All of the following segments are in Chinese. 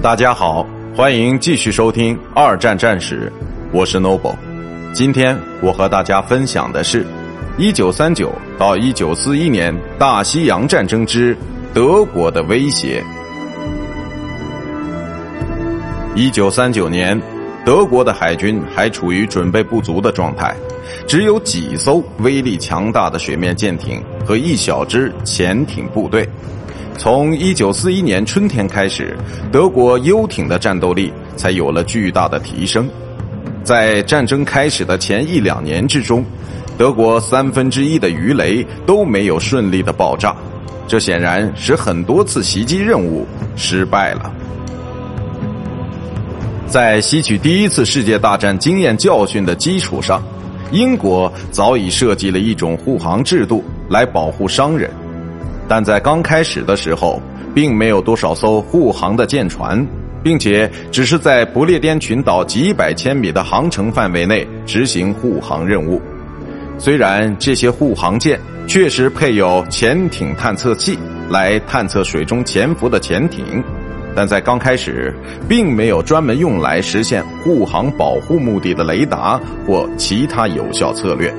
大家好，欢迎继续收听二战战史，我是 Noble。今天我和大家分享的是1939到1941年大西洋战争之德国的威胁。1939年，德国的海军还处于准备不足的状态，只有几艘威力强大的水面舰艇和一小支潜艇部队。从1941年春天开始，德国游艇的战斗力才有了巨大的提升。在战争开始的前一两年之中，德国三分之一的鱼雷都没有顺利的爆炸，这显然使很多次袭击任务失败了。在吸取第一次世界大战经验教训的基础上，英国早已设计了一种护航制度来保护商人。但在刚开始的时候，并没有多少艘护航的舰船，并且只是在不列颠群岛几百千米的航程范围内执行护航任务。虽然这些护航舰确实配有潜艇探测器来探测水中潜伏的潜艇，但在刚开始，并没有专门用来实现护航保护目的的雷达或其他有效策略。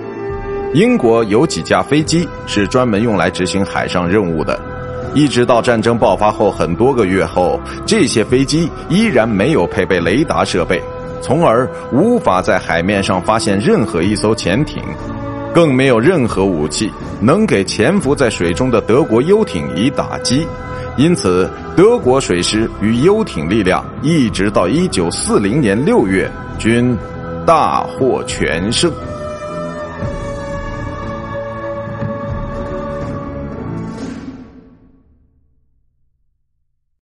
英国有几架飞机是专门用来执行海上任务的，一直到战争爆发后很多个月后，这些飞机依然没有配备雷达设备，从而无法在海面上发现任何一艘潜艇，更没有任何武器能给潜伏在水中的德国游艇以打击。因此，德国水师与游艇力量一直到1940年6月均大获全胜。